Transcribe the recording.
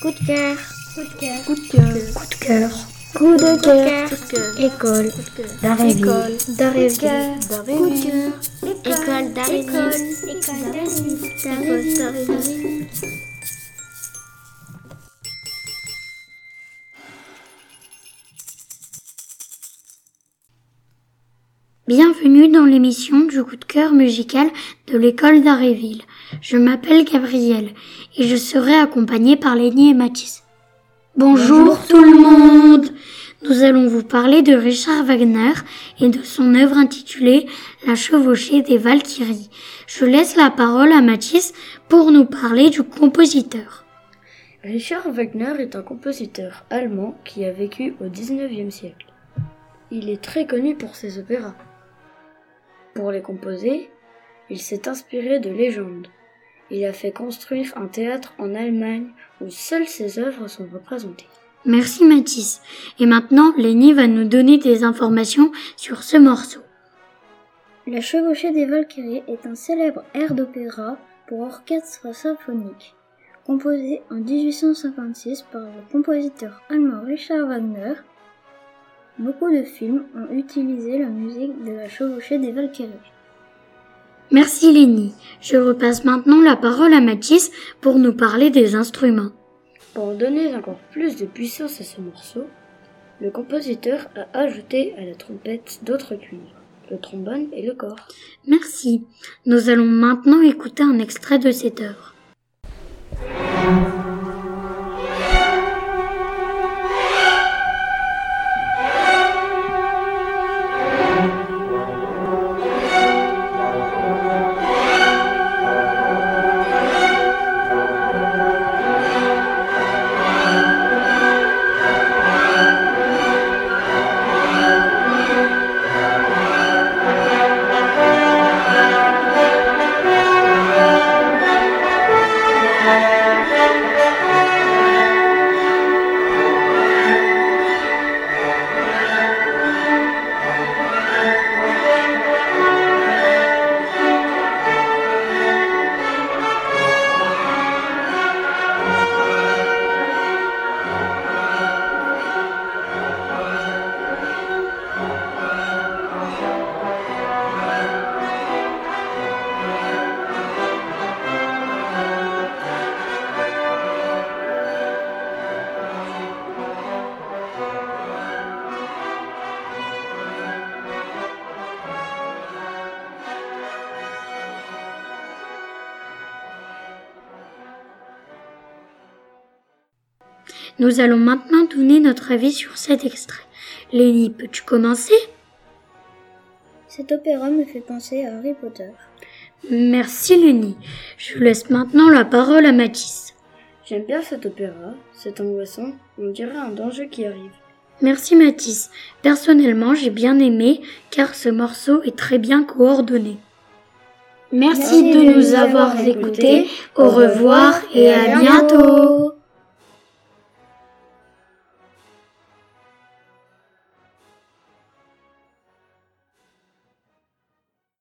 Coup de cœur. Coup de cœur. Coup de cœur. Coup de cœur. Coup de cœur. Coup de cœur. École. D'Aréville. École. D'Aréville. D'Aréville. École d'Aréville. École d'Aréville. École d'Aréville. Bienvenue dans l'émission du coup de cœur musical de l'école d'Aréville. Je m'appelle Gabrielle et je serai accompagnée par Lénie et Mathis. Bonjour, tout le monde Nous allons vous parler de Richard Wagner et de son œuvre intitulée La chevauchée des Valkyries. Je laisse la parole à Mathis pour nous parler du compositeur. Richard Wagner est un compositeur allemand qui a vécu au XIXe siècle. Il est très connu pour ses opéras. Pour les composer, il s'est inspiré de légendes. Il a fait construire un théâtre en Allemagne où seules ses œuvres sont représentées. Merci Mathis. Et maintenant, Lénie va nous donner des informations sur ce morceau. La chevauchée des Valkyries est un célèbre air d'opéra pour orchestre symphonique, composé en 1856 par le compositeur allemand Richard Wagner. Beaucoup de films ont utilisé la musique de la chevauchée des Valkyries. Merci Lénie. Je repasse maintenant la parole à Mathis pour nous parler des instruments. Pour donner encore plus de puissance à ce morceau, le compositeur a ajouté à la trompette d'autres cuivres, le trombone et le corps. Merci. Nous allons maintenant écouter un extrait de cette œuvre. Nous allons maintenant donner notre avis sur cet extrait. Lénie, peux-tu commencer? Cet opéra me fait penser à Harry Potter. Merci Lénie. Je laisse maintenant la parole à Mathis. J'aime bien cet opéra, c'est angoissant, on dirait un danger qui arrive. Merci Mathis. Personnellement, j'ai bien aimé car ce morceau est très bien coordonné. Merci, Merci de de nous nous avoir écoutés. Au revoir et à bientôt.